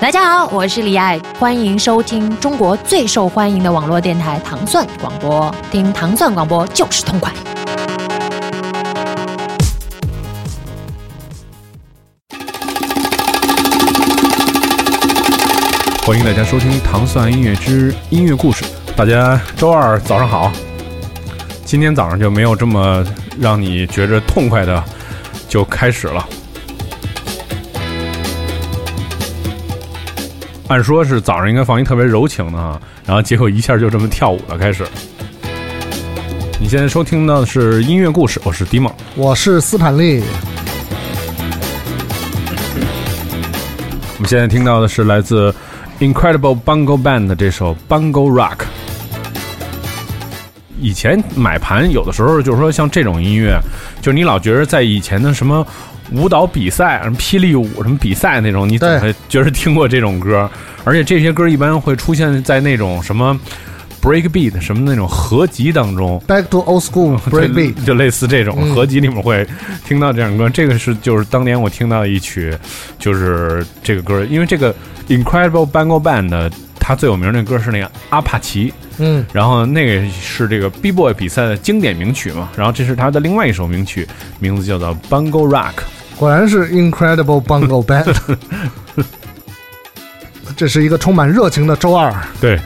大家好，我是李艾，欢迎收听中国最受欢迎的网络电台糖蒜广播，听糖蒜广播就是痛快。欢迎大家收听《糖蒜音乐之音乐故事》。大家周二早上好。今天早上就没有这么让你觉着痛快的就开始了。按说是早上应该放一特别柔情的啊，然后结果一下就这么跳舞了开始。你现在收听到的是音乐故事，我是迪蒙，我是斯坦利。我们现在听到的是来自 Incredible Bungle Band 的这首 Bungle Rock。以前买盘有的时候就是说像这种音乐，就是你老觉得在以前的什么舞蹈比赛、什么霹雳舞什么比赛那种，你总会觉得听过这种歌，而且这些歌一般会出现在那种什么 break beat 什么那种合集当中，Back to Old School break beat 就类似这种合集里面会听到这样歌。这个是就是当年我听到一曲，就是这个歌，因为这个 Incredible Bungle Band 它最有名的歌是那个阿帕奇。嗯，然后那个是这个 B Boy 比赛的经典名曲嘛，然后这是他的另外一首名曲，名字叫做 Bungle Rock。果然是 Incredible Bungle Band。这是一个充满热情的周二。对。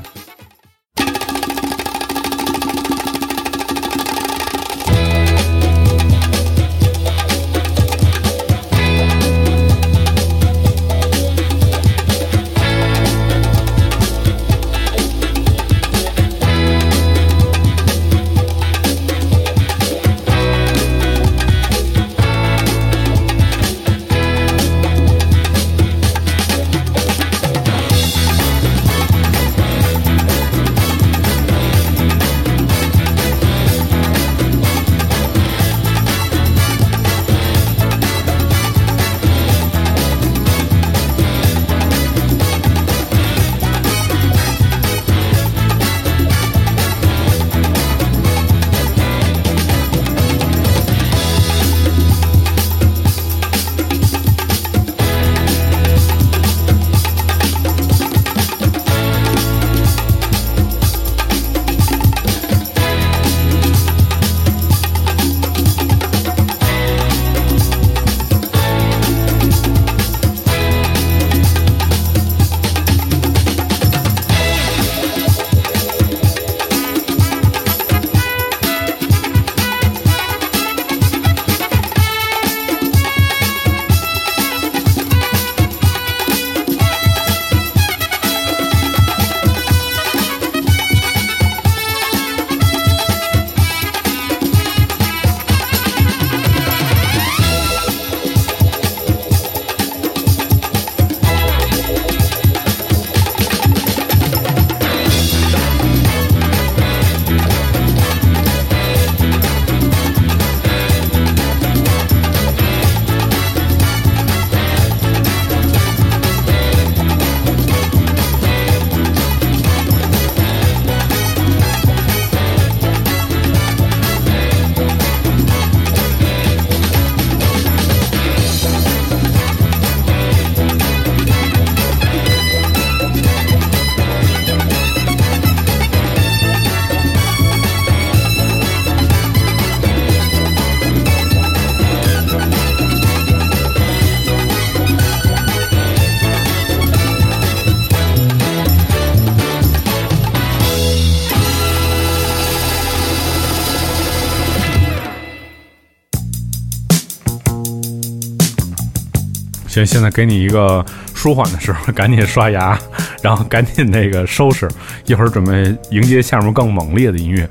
行，现在给你一个舒缓的时候，赶紧刷牙，然后赶紧那个收拾，一会儿准备迎接下面更猛烈的音乐。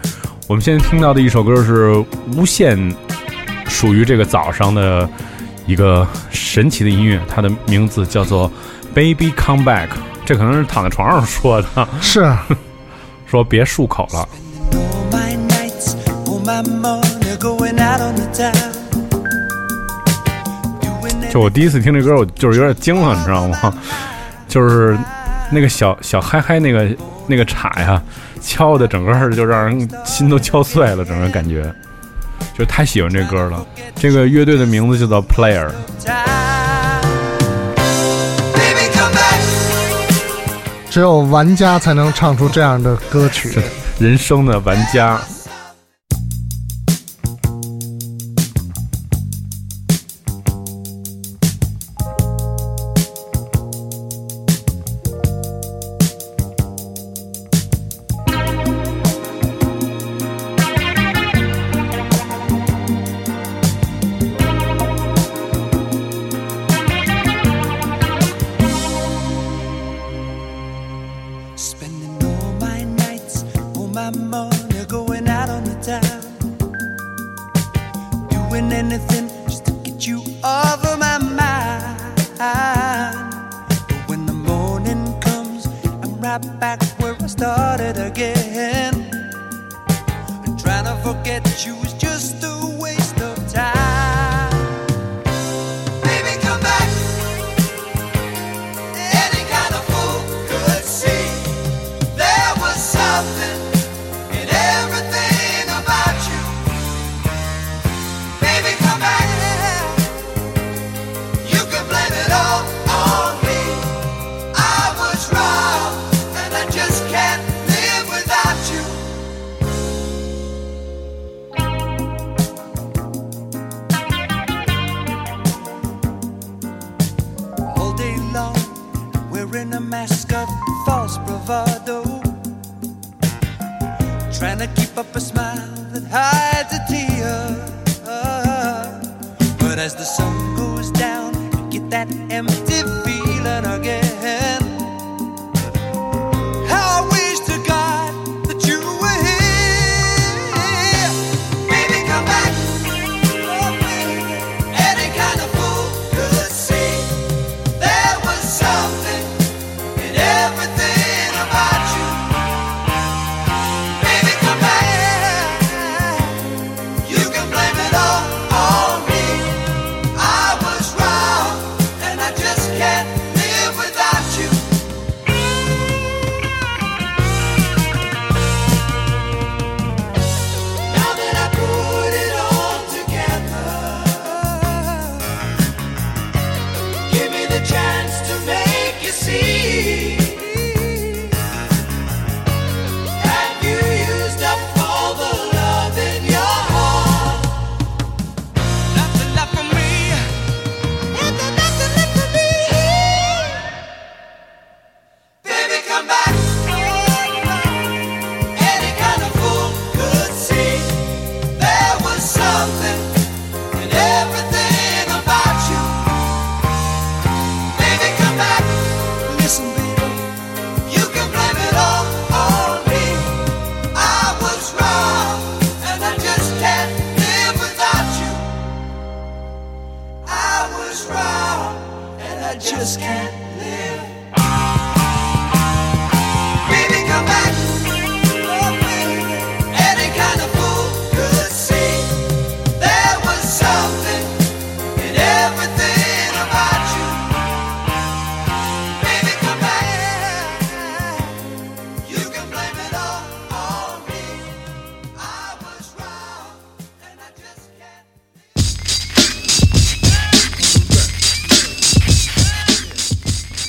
我们现在听到的一首歌是无限属于这个早上的一个神奇的音乐，它的名字叫做《Baby Come Back》，这可能是躺在床上说的，是说别漱口了。就我第一次听这歌，我就是有点惊了，你知道吗？就是那个小小嗨嗨那个那个镲呀，敲的整个就让人心都敲碎了，整个感觉。就太喜欢这歌了。这个乐队的名字就叫 Player。Baby, come back. 只有玩家才能唱出这样的歌曲。人生的玩家。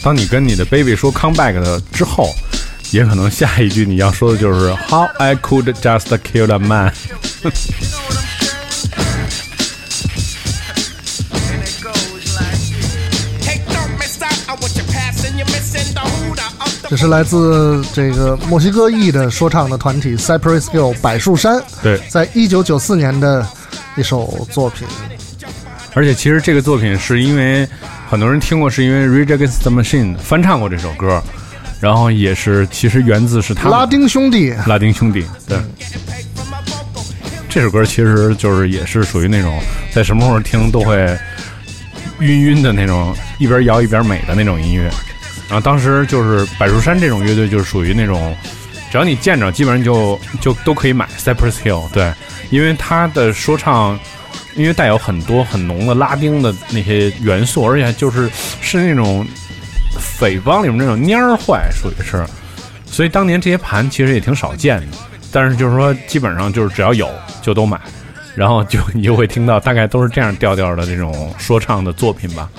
当你跟你的 baby 说 come back 的之后也可能下一句你要说的就是 how i could just kill a man 这是来自这个墨西哥裔的说唱的团体 cypress hill 柏树山对。在一九九四年的一首作品。而且其实这个作品是因为很多人听过，是因为 Rage Against the Machine 翻唱过这首歌，然后也是其实源自是他们拉丁兄弟，拉丁兄弟。对，这首歌其实就是也是属于那种在什么时候听都会晕晕的那种，一边摇一边美的那种音乐。然后当时就是柏树山这种乐队，就是属于那种，只要你见着，基本上就就都可以买 Cypress Hill。对，因为他的说唱，因为带有很多很浓的拉丁的那些元素，而且就是是那种匪帮里面那种蔫儿坏，属于是。所以当年这些盘其实也挺少见的，但是就是说基本上就是只要有就都买，然后就你就会听到大概都是这样调调的这种说唱的作品吧。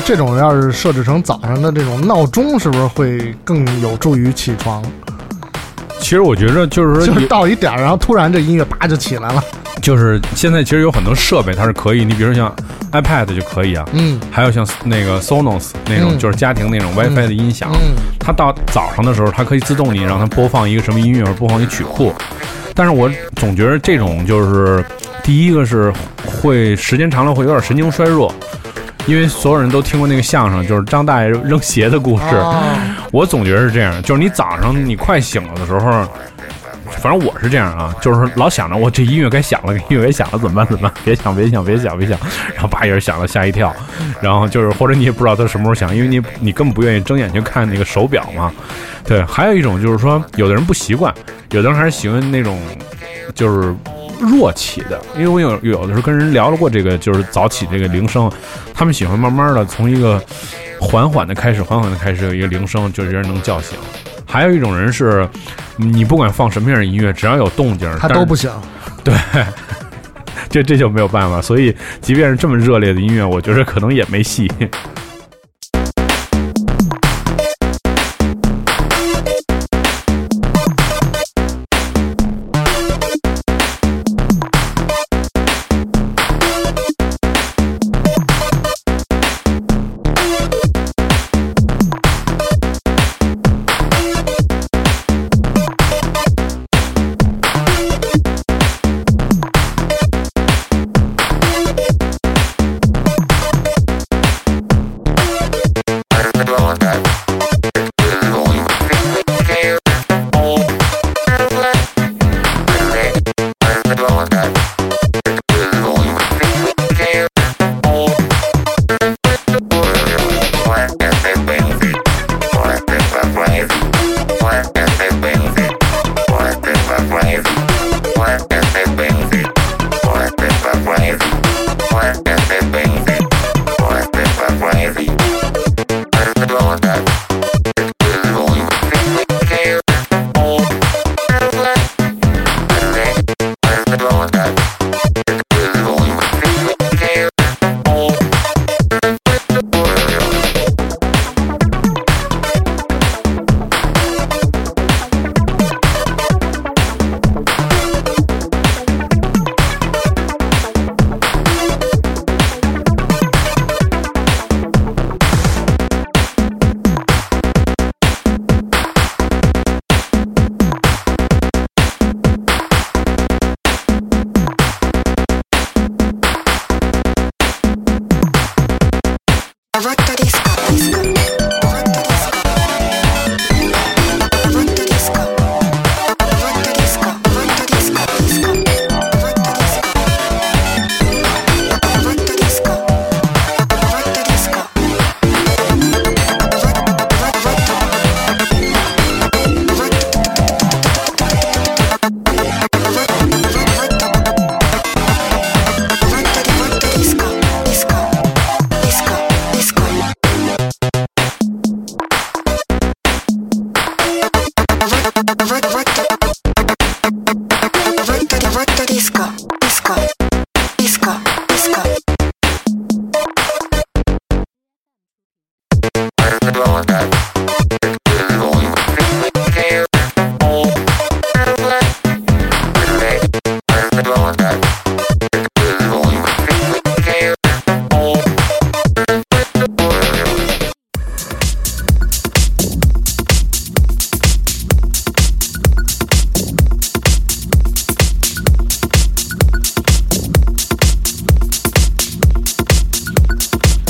这种要是设置成早上的这种闹钟，是不是会更有助于起床？其实我觉着就是说，到一点然后突然这音乐叭就起来了。就是现在其实有很多设备它是可以，你比如像 iPad 就可以啊，嗯，还有像那个 Sonos 那种就是家庭那种 WiFi 的音响，它到早上的时候它可以自动你让它播放一个什么音乐或者播放一曲库。但是我总觉得这种就是第一个是会时间长了会有点神经衰弱。因为所有人都听过那个相声就是张大爷扔鞋的故事。我总觉得是这样就是你早上你快醒了的时候反正我是这样啊就是老想着我这音乐该响了音乐该响了怎么办怎么办？别想别想别想别想。然后叭一下响了吓一跳。然后就是或者你也不知道它什么时候响因为你你根本不愿意睁眼睛看那个手表嘛。对还有一种就是说有的人不习惯有的人还是喜欢那种就是弱起的。因为我有有的时候跟人聊了过这个，就是早起这个铃声，他们喜欢慢慢的从一个 缓缓的开始，缓缓的开始有一个铃声，就人能叫醒。还有一种人是，你不管放什么样的音乐，只要有动静，他都不响。对，这这就没有办法。所以，即便是这么热烈的音乐，我觉得可能也没戏。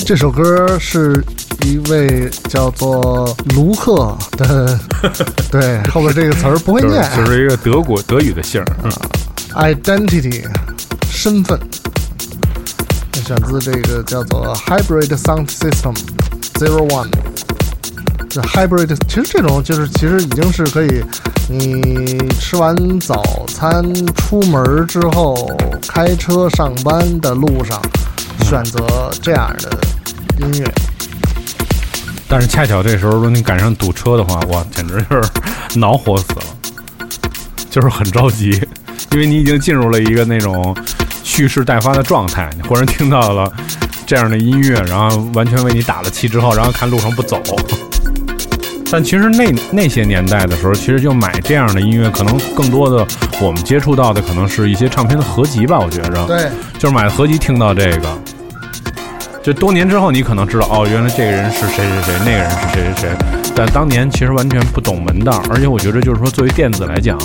这首歌是一位叫做卢克的，对，后边这个词儿不会就是念就是一个德国德语的姓儿，嗯，identity 身份，选自这个叫做 Hybrid Sound System Zero One。这 hybrid 其实这种就是其实已经是可以，你吃完早餐出门之后开车上班的路上选择这样的音乐。但是恰巧这时候，如果你赶上堵车的话，哇，简直就是恼火死了，就是很着急，因为你已经进入了一个那种蓄势待发的状态，你忽然听到了这样的音乐，然后完全为你打了气之后，然后看路上不走。但其实那那些年代的时候，其实就买这样的音乐，可能更多的我们接触到的可能是一些唱片的合集吧，我觉着。对，就是买合集听到这个，就多年之后你可能知道哦，原来这个人是谁谁谁，那个人是谁谁谁。但当年其实完全不懂门道，而且我觉得就是说，作为电子来讲，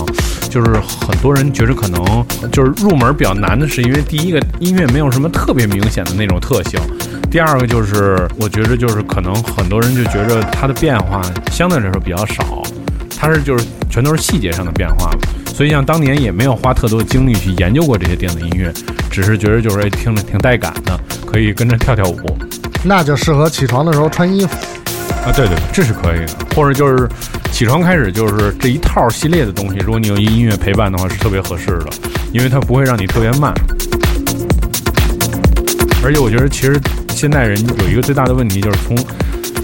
就是很多人觉得可能就是入门比较难的，是因为第一个音乐没有什么特别明显的那种特性。第二个就是，我觉得就是可能很多人就觉得它的变化相对来说比较少，它是就是全都是细节上的变化。所以像当年也没有花特多的精力去研究过这些电子音乐，只是觉得就是哎听着挺带感的，可以跟着跳跳舞那就适合起床的时候穿衣服。啊。对对，这是可以的。或者就是起床开始就是这一套系列的东西，如果你有一音乐陪伴的话，是特别合适的，因为它不会让你特别慢。而且我觉得，其实现代人有一个最大的问题，就是从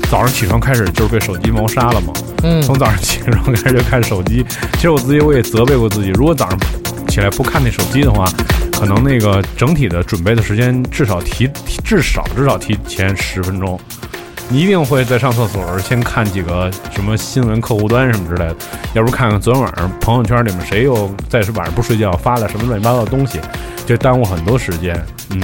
早上起床开始就是被手机谋杀了嘛。嗯从早上起床开始就看手机。其实我自己我也责备过自己，如果早上起来不看那手机的话，可能那个整体的准备的时间至少提提至少至少提前十分钟。你一定会在上厕所时先看几个什么新闻客户端什么之类的，要不看看昨天晚上朋友圈里面谁又在晚上不睡觉发了什么乱七八糟的东西，就耽误很多时间。嗯。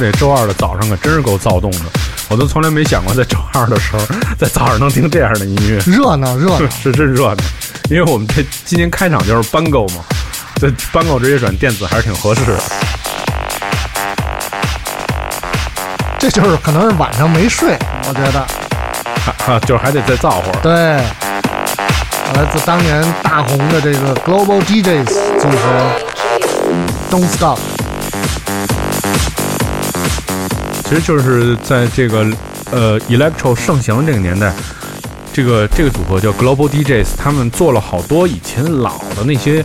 这周二的早上可真是够躁动的，我都从来没想过在周二的时候在早上能听这样的音乐，热闹热闹。是真热闹。因为我们这今天开场就是 Bango 嘛，这 Bango 直接转电子还是挺合适的。这就是可能是晚上没睡，我觉得。哈、就是还得再造会儿。对，来自当年大红的这个 Global DJs 组合 Don't Stop。其实就是在这个呃 electro 盛行这个年代，这个这个组合叫 Global DJs，他们做了好多以前老的那些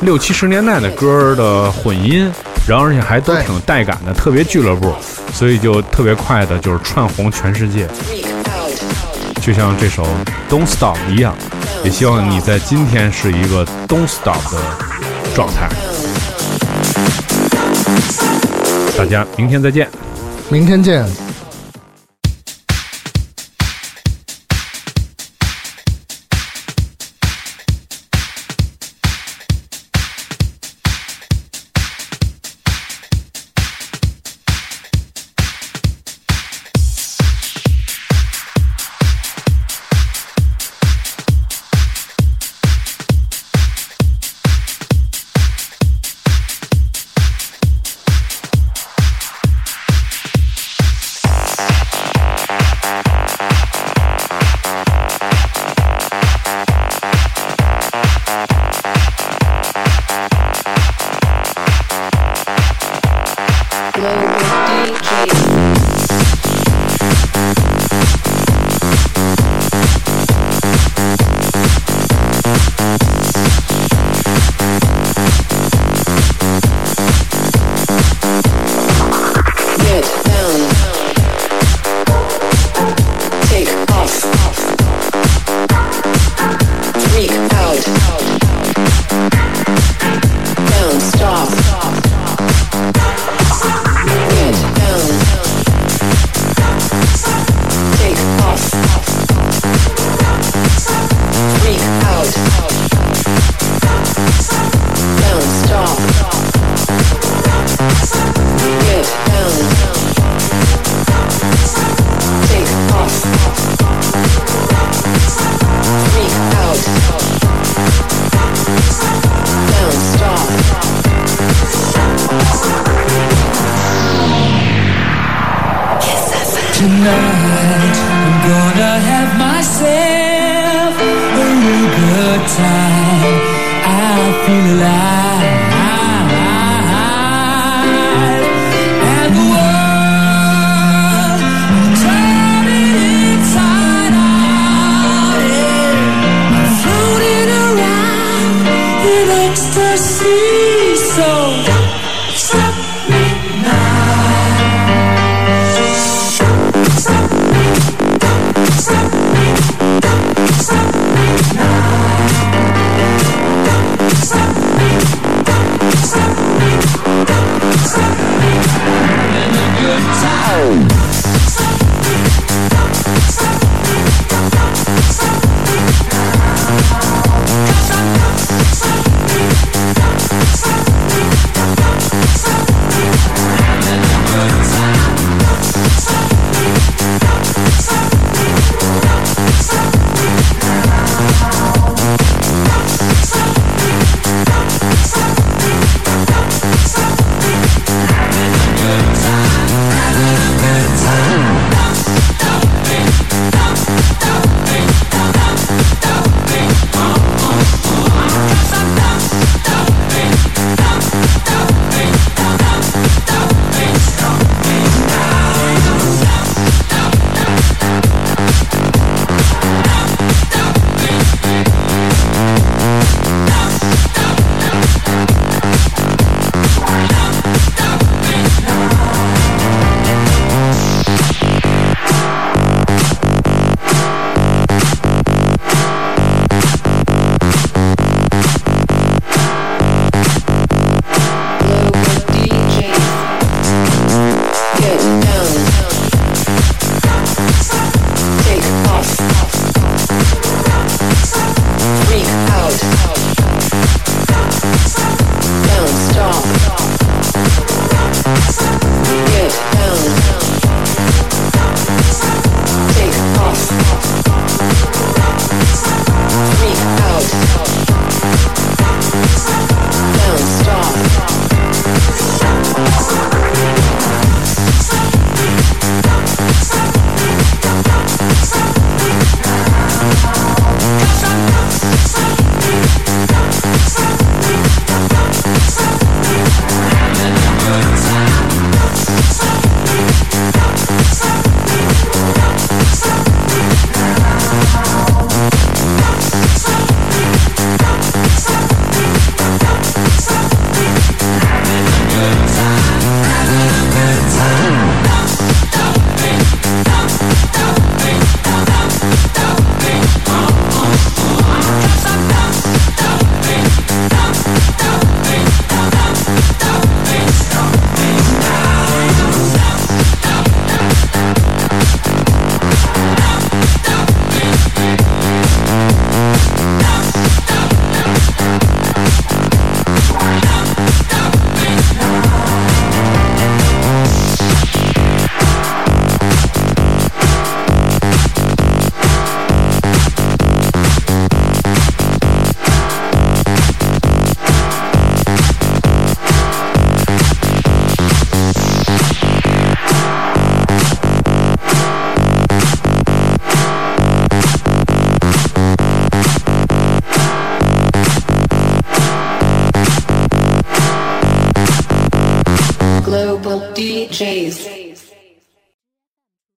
六七十年代的歌的混音，然后而且还都挺带感的，特别俱乐部，所以就特别快的就是串红全世界，就像这首 Don't Stop 一样，也希望你在今天是一个 Don't Stop 的状态。大家明天再见。明天见。House.